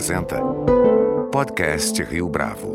apresenta Podcast Rio Bravo.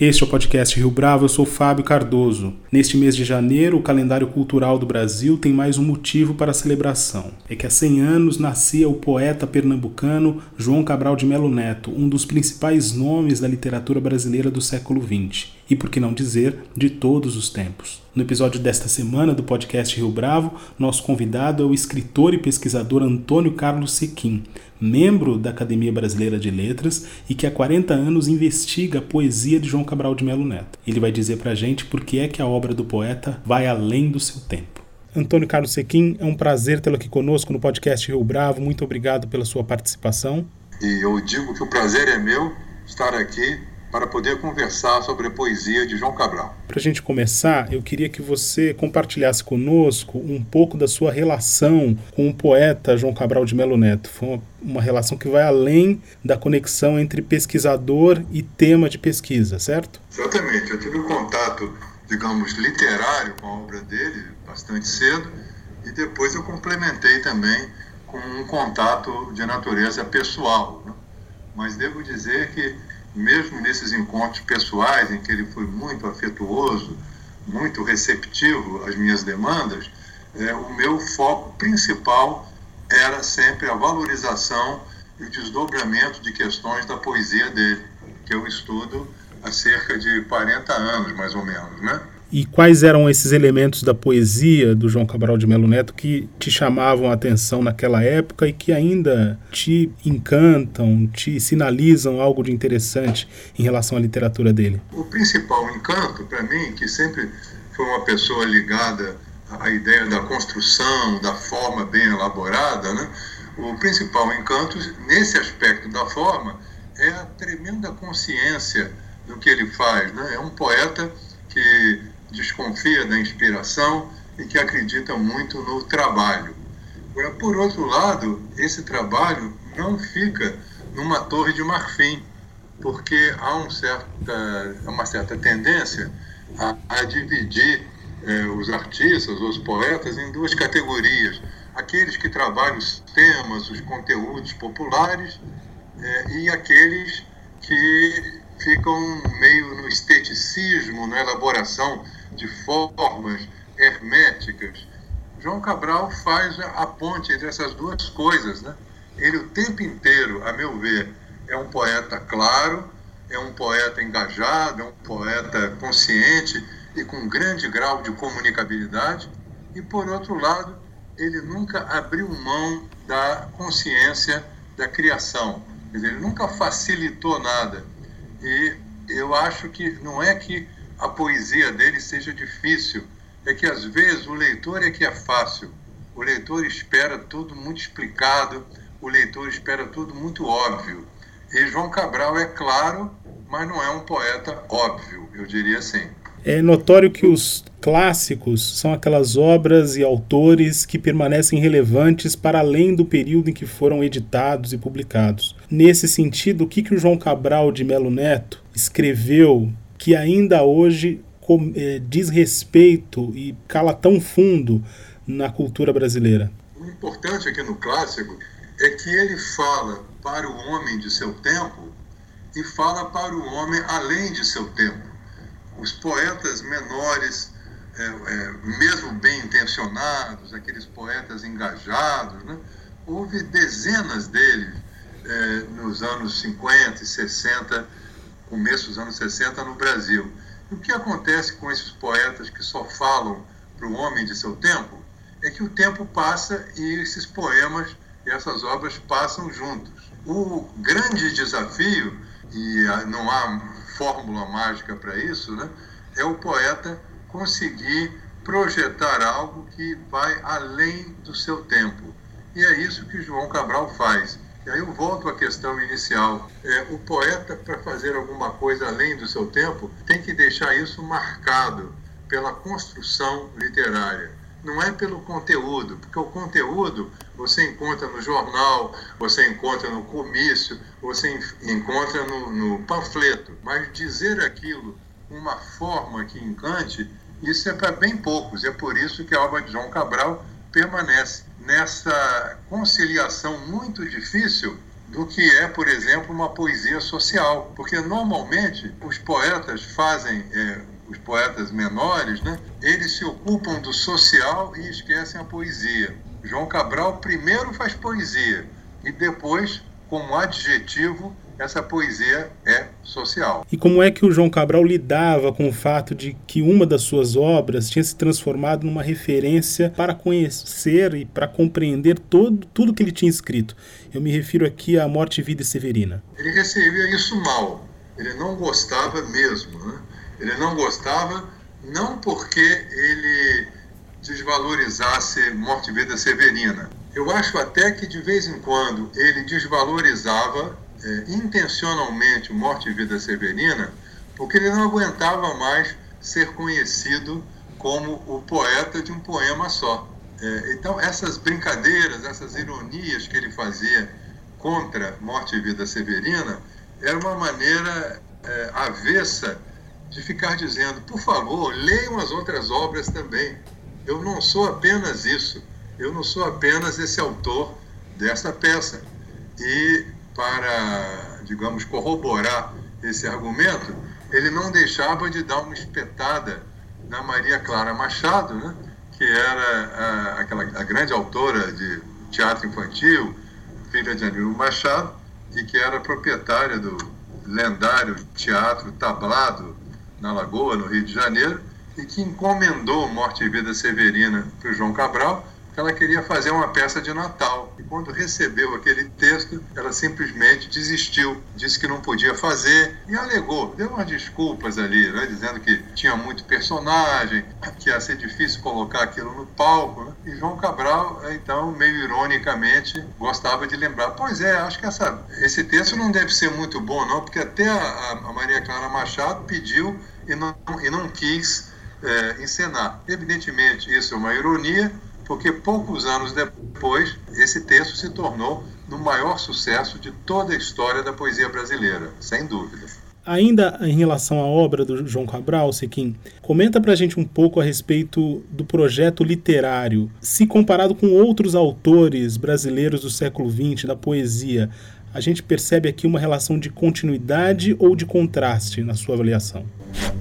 Este é o podcast Rio Bravo, eu sou Fábio Cardoso. Neste mês de janeiro, o calendário cultural do Brasil tem mais um motivo para a celebração. É que há 100 anos nascia o poeta pernambucano João Cabral de Melo Neto, um dos principais nomes da literatura brasileira do século XX e, por que não dizer, de todos os tempos. No episódio desta semana do podcast Rio Bravo, nosso convidado é o escritor e pesquisador Antônio Carlos Sequim, membro da Academia Brasileira de Letras e que há 40 anos investiga a poesia de João Cabral de Melo Neto. Ele vai dizer pra gente por que é que a obra do poeta vai além do seu tempo. Antônio Carlos Sequim, é um prazer tê-lo aqui conosco no podcast Rio Bravo. Muito obrigado pela sua participação. E eu digo que o prazer é meu estar aqui para poder conversar sobre a poesia de João Cabral. Para a gente começar, eu queria que você compartilhasse conosco um pouco da sua relação com o poeta João Cabral de Melo Neto. Foi uma, uma relação que vai além da conexão entre pesquisador e tema de pesquisa, certo? Exatamente. Eu tive um contato, digamos, literário com a obra dele bastante cedo e depois eu complementei também com um contato de natureza pessoal. Né? Mas devo dizer que mesmo nesses encontros pessoais em que ele foi muito afetuoso, muito receptivo às minhas demandas, é, o meu foco principal era sempre a valorização e o desdobramento de questões da poesia dele, que eu estudo há cerca de 40 anos, mais ou menos, né? E quais eram esses elementos da poesia do João Cabral de Melo Neto que te chamavam a atenção naquela época e que ainda te encantam, te sinalizam algo de interessante em relação à literatura dele? O principal encanto para mim, que sempre foi uma pessoa ligada à ideia da construção, da forma bem elaborada, né? O principal encanto nesse aspecto da forma é a tremenda consciência do que ele faz, né? É um poeta que desconfia da inspiração e que acredita muito no trabalho. Agora, por outro lado, esse trabalho não fica numa torre de marfim, porque há um certa, uma certa tendência a, a dividir eh, os artistas, os poetas, em duas categorias. Aqueles que trabalham os temas, os conteúdos populares, eh, e aqueles que ficam meio no esteticismo, na elaboração de formas herméticas. João Cabral faz a ponte entre essas duas coisas. Né? Ele, o tempo inteiro, a meu ver, é um poeta claro, é um poeta engajado, é um poeta consciente e com grande grau de comunicabilidade. E, por outro lado, ele nunca abriu mão da consciência da criação. Ele nunca facilitou nada. E eu acho que não é que a poesia dele seja difícil. É que às vezes o leitor é que é fácil. O leitor espera tudo muito explicado, o leitor espera tudo muito óbvio. E João Cabral é claro, mas não é um poeta óbvio, eu diria assim. É notório que os clássicos são aquelas obras e autores que permanecem relevantes para além do período em que foram editados e publicados. Nesse sentido, o que, que o João Cabral de Melo Neto escreveu que ainda hoje é, diz respeito e cala tão fundo na cultura brasileira? O importante aqui no clássico é que ele fala para o homem de seu tempo e fala para o homem além de seu tempo. Os poetas menores, é, é, mesmo bem intencionados, aqueles poetas engajados, né? houve dezenas deles é, nos anos 50 e 60 começo dos anos 60 no Brasil. E o que acontece com esses poetas que só falam para o homem de seu tempo é que o tempo passa e esses poemas e essas obras passam juntos. O grande desafio, e não há fórmula mágica para isso, né, é o poeta conseguir projetar algo que vai além do seu tempo. E é isso que João Cabral faz. E aí eu volto à questão inicial. É, o poeta, para fazer alguma coisa além do seu tempo, tem que deixar isso marcado pela construção literária. Não é pelo conteúdo, porque o conteúdo você encontra no jornal, você encontra no comício, você encontra no, no panfleto. Mas dizer aquilo uma forma que encante, isso é para bem poucos. É por isso que a obra de João Cabral permanece. nessa conciliação muito difícil do que é, por exemplo, uma poesia social. Porque normalmente os poetas fazem, é, os poetas menores, né, eles se ocupam do social e esquecem a poesia. João Cabral primeiro faz poesia e depois, como adjetivo, essa poesia é social. E como é que o João Cabral lidava com o fato de que uma das suas obras tinha se transformado numa referência para conhecer e para compreender todo, tudo que ele tinha escrito? Eu me refiro aqui à Morte, Vida e Severina. Ele recebia isso mal. Ele não gostava mesmo. Né? Ele não gostava não porque ele desvalorizasse Morte, Vida Severina. Eu acho até que de vez em quando ele desvalorizava é, intencionalmente Morte e Vida Severina, porque ele não aguentava mais ser conhecido como o poeta de um poema só. É, então, essas brincadeiras, essas ironias que ele fazia contra Morte e Vida Severina, era uma maneira é, avessa de ficar dizendo: por favor, leiam as outras obras também. Eu não sou apenas isso, eu não sou apenas esse autor dessa peça. E para, digamos, corroborar esse argumento, ele não deixava de dar uma espetada na Maria Clara Machado, né, que era a, aquela, a grande autora de teatro infantil, filha de Anil Machado, e que era proprietária do lendário Teatro Tablado na Lagoa, no Rio de Janeiro, e que encomendou Morte e Vida Severina para o João Cabral, ela queria fazer uma peça de Natal. E quando recebeu aquele texto, ela simplesmente desistiu, disse que não podia fazer e alegou, deu umas desculpas ali, né, dizendo que tinha muito personagem, que ia ser difícil colocar aquilo no palco. Né? E João Cabral, então, meio ironicamente, gostava de lembrar: pois é, acho que essa, esse texto não deve ser muito bom, não, porque até a, a Maria Clara Machado pediu e não, e não quis é, encenar. Evidentemente, isso é uma ironia porque poucos anos depois esse texto se tornou no maior sucesso de toda a história da poesia brasileira, sem dúvida. Ainda em relação à obra do João Cabral, Sequim, comenta pra gente um pouco a respeito do projeto literário. Se comparado com outros autores brasileiros do século XX, da poesia, a gente percebe aqui uma relação de continuidade ou de contraste na sua avaliação?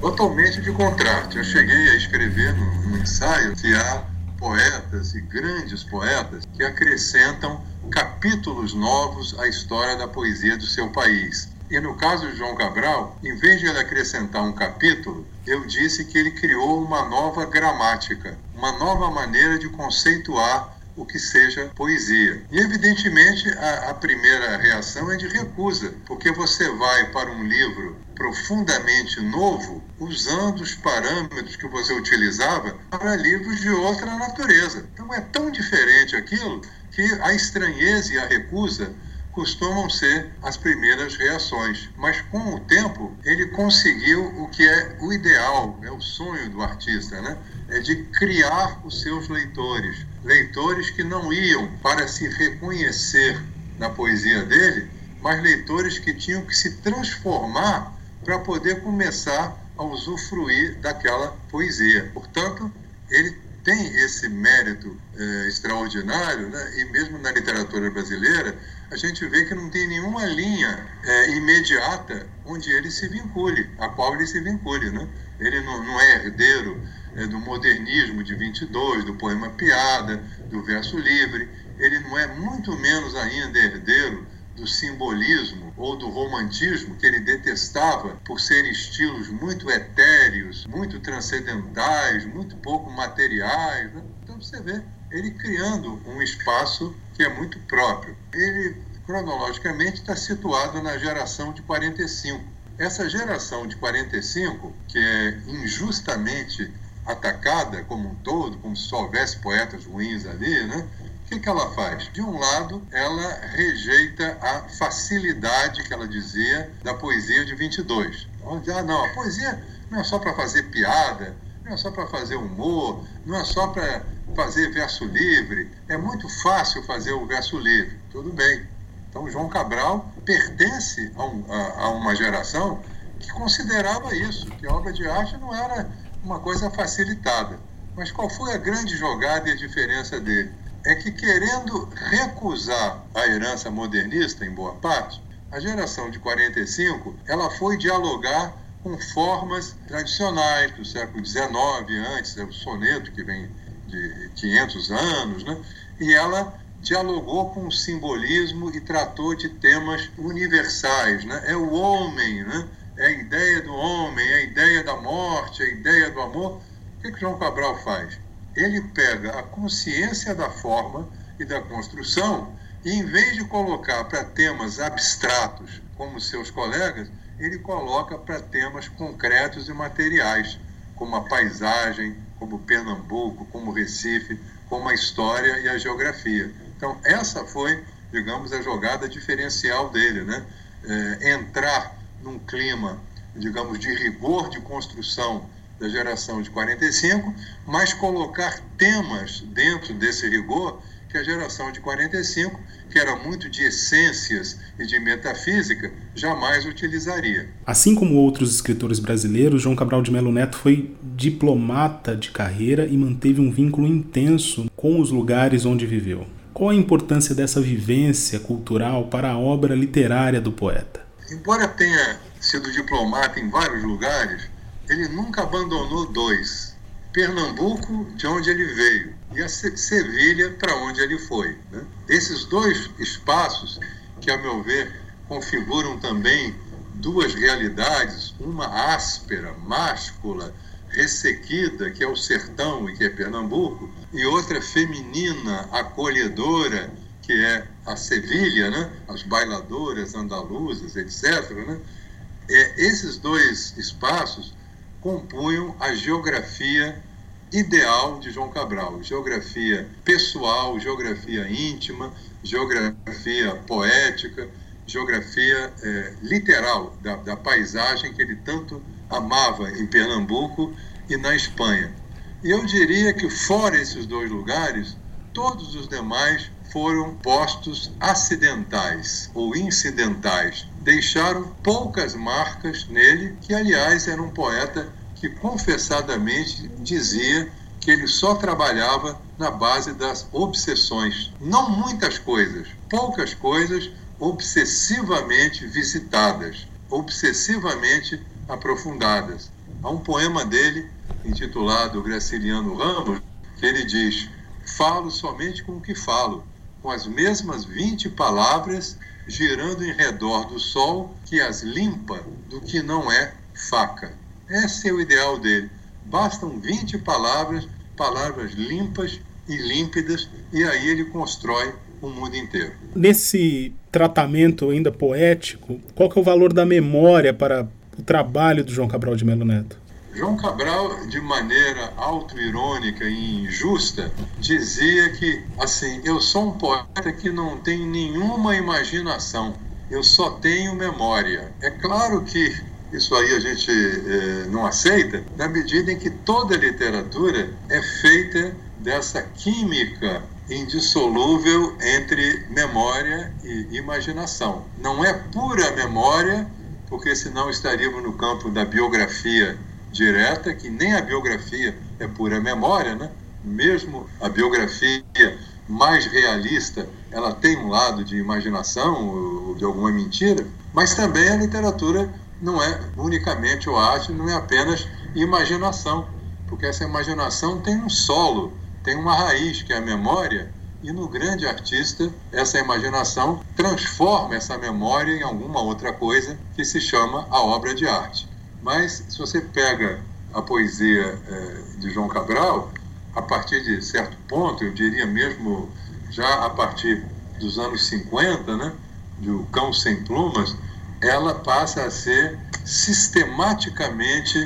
Totalmente de contraste. Eu cheguei a escrever no, ensaio que há poetas e grandes poetas que acrescentam capítulos novos à história da poesia do seu país. E no caso de João Cabral, em vez de ele acrescentar um capítulo, eu disse que ele criou uma nova gramática, uma nova maneira de conceituar o que seja poesia. E, evidentemente, a, a, primeira reação é de recusa, porque você vai para um livro profundamente novo usando os parâmetros que você utilizava para livros de outra natureza. Então, é tão diferente aquilo que a estranheza e a recusa costumam ser as primeiras reações. Mas com o tempo, ele conseguiu o que é o ideal, é o sonho do artista, né? É de criar os seus leitores. Leitores que não iam para se reconhecer na poesia dele, mas leitores que tinham que se transformar para poder começar a usufruir daquela poesia. Portanto, ele tem esse mérito eh, extraordinário, né? e mesmo na literatura brasileira, a gente vê que não tem nenhuma linha é, imediata onde ele se vincule, a qual ele se vincule. Né? Ele não, não é herdeiro é, do modernismo de 22, do poema Piada, do verso livre, ele não é muito menos ainda herdeiro do simbolismo ou do romantismo que ele detestava por serem estilos muito etéreos, muito transcendentais, muito pouco materiais. Né? Então você vê ele criando um espaço que é muito próprio. Ele, cronologicamente, está situado na geração de 45. Essa geração de 45, que é injustamente atacada como um todo, como se só houvesse poetas ruins ali, né? Que, que ela faz? De um lado, ela rejeita a facilidade, que ela dizia, da poesia de 22. Onde, ah, não, a poesia não é só para fazer piada, não é só para fazer humor, não é só para fazer verso livre. É muito fácil fazer o verso livre. Tudo bem. Então, João Cabral pertence a, um, a, a uma geração que considerava isso, que a obra de arte não era uma coisa facilitada. Mas qual foi a grande jogada e a diferença dele? É que, querendo recusar a herança modernista, em boa parte, a geração de 45 ela foi dialogar com formas tradicionais do século XIX, antes, é o soneto que vem de 500 anos, né? e ela dialogou com o simbolismo e tratou de temas universais. Né? É o homem, né? é a ideia do homem, é a ideia da morte, é a ideia do amor. O que, que João Cabral faz? Ele pega a consciência da forma e da construção e, em vez de colocar para temas abstratos, como seus colegas, ele coloca para temas concretos e materiais, como a paisagem, como Pernambuco, como Recife, como a história e a geografia. Então, essa foi, digamos, a jogada diferencial dele, né? É, entrar num clima, digamos, de rigor de construção da geração de 45, mas colocar temas dentro desse rigor que a geração de 45, que era muito de essências e de metafísica, jamais utilizaria. Assim como outros escritores brasileiros, João Cabral de Melo Neto foi diplomata de carreira e manteve um vínculo intenso com os lugares onde viveu. Qual a importância dessa vivência cultural para a obra literária do poeta? Embora tenha sido diplomata em vários lugares, ele nunca abandonou dois: Pernambuco, de onde ele veio, e a Sevilha, para onde ele foi. Né? Esses dois espaços, que a meu ver configuram também duas realidades, uma áspera, máscula, ressequida, que é o sertão e que é Pernambuco, e outra feminina, acolhedora, que é a Sevilha, né? as bailadoras andaluzas, etc. Né? É, esses dois espaços compunham a geografia ideal de João Cabral, geografia pessoal, geografia íntima, geografia poética, geografia é, literal da, da paisagem que ele tanto amava em Pernambuco e na Espanha. E eu diria que, fora esses dois lugares, todos os demais foram postos acidentais ou incidentais. Deixaram poucas marcas nele, que, aliás, era um poeta que confessadamente dizia que ele só trabalhava na base das obsessões. Não muitas coisas, poucas coisas obsessivamente visitadas, obsessivamente aprofundadas. Há um poema dele, intitulado Graciliano Ramos, que ele diz: Falo somente com o que falo, com as mesmas 20 palavras girando em redor do sol que as limpa do que não é faca. Esse é o ideal dele. Bastam 20 palavras, palavras limpas e límpidas, e aí ele constrói o mundo inteiro. Nesse tratamento ainda poético, qual que é o valor da memória para o trabalho do João Cabral de Melo Neto? João Cabral, de maneira autoirônica e injusta, dizia que, assim, eu sou um poeta que não tem nenhuma imaginação, eu só tenho memória. É claro que isso aí a gente eh, não aceita, na medida em que toda literatura é feita dessa química indissolúvel entre memória e imaginação. Não é pura memória, porque senão estaríamos no campo da biografia direta, que nem a biografia é pura memória, né? Mesmo a biografia mais realista, ela tem um lado de imaginação ou de alguma mentira, mas também a literatura não é unicamente o arte, não é apenas imaginação, porque essa imaginação tem um solo, tem uma raiz que é a memória, e no grande artista essa imaginação transforma essa memória em alguma outra coisa que se chama a obra de arte. Mas se você pega a poesia é, de João Cabral, a partir de certo ponto, eu diria mesmo já a partir dos anos 50, né, de O Cão Sem Plumas, ela passa a ser sistematicamente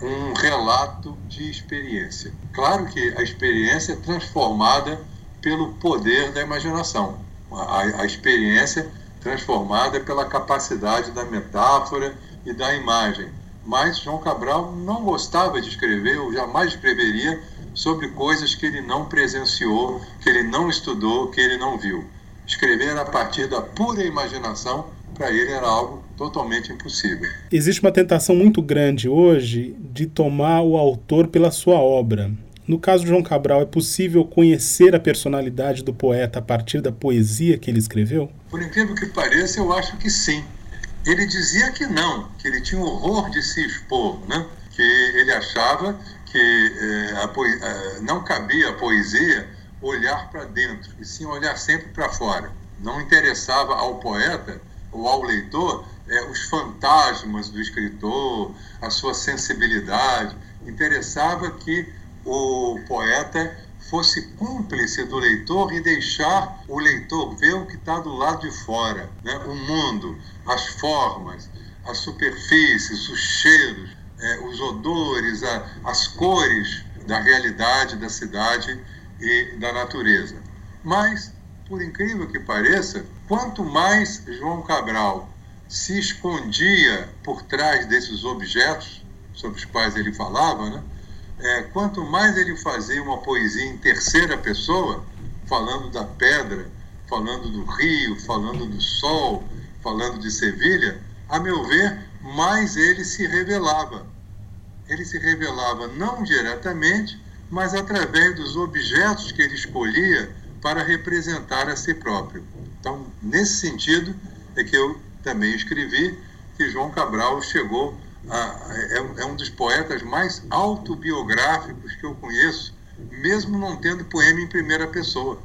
um relato de experiência. Claro que a experiência é transformada pelo poder da imaginação, a, a experiência transformada pela capacidade da metáfora e da imagem. Mas João Cabral não gostava de escrever, ou jamais escreveria, sobre coisas que ele não presenciou, que ele não estudou, que ele não viu. Escrever a partir da pura imaginação para ele era algo totalmente impossível. Existe uma tentação muito grande hoje de tomar o autor pela sua obra. No caso de João Cabral, é possível conhecer a personalidade do poeta a partir da poesia que ele escreveu? Por incrível que pareça, eu acho que sim. Ele dizia que não, que ele tinha horror de se expor, né? que ele achava que eh, a eh, não cabia a poesia olhar para dentro, e sim olhar sempre para fora. Não interessava ao poeta ou ao leitor eh, os fantasmas do escritor, a sua sensibilidade. Interessava que o poeta fosse cúmplice do leitor e deixar o leitor ver o que está do lado de fora, né? o mundo, as formas, as superfícies, os cheiros, é, os odores, a, as cores da realidade da cidade e da natureza. Mas, por incrível que pareça, quanto mais João Cabral se escondia por trás desses objetos sobre os quais ele falava, né? É, quanto mais ele fazia uma poesia em terceira pessoa, falando da pedra, falando do rio, falando do sol, falando de Sevilha, a meu ver, mais ele se revelava. Ele se revelava não diretamente, mas através dos objetos que ele escolhia para representar a si próprio. Então, nesse sentido, é que eu também escrevi que João Cabral chegou é, é um dos poetas mais autobiográficos que eu conheço, mesmo não tendo poema em primeira pessoa.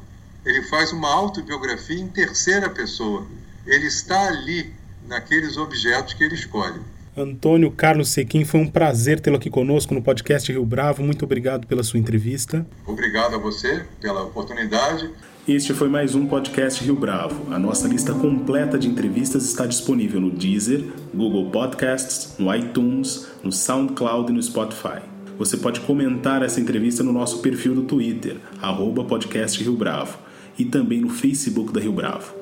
Ele faz uma autobiografia em terceira pessoa. Ele está ali, naqueles objetos que ele escolhe. Antônio Carlos Sequim, foi um prazer tê-lo aqui conosco no podcast Rio Bravo. Muito obrigado pela sua entrevista. Obrigado a você pela oportunidade. Este foi mais um podcast Rio Bravo. A nossa lista completa de entrevistas está disponível no Deezer, Google Podcasts, no iTunes, no SoundCloud e no Spotify. Você pode comentar essa entrevista no nosso perfil do Twitter, arroba podcast Rio Bravo, e também no Facebook da Rio Bravo.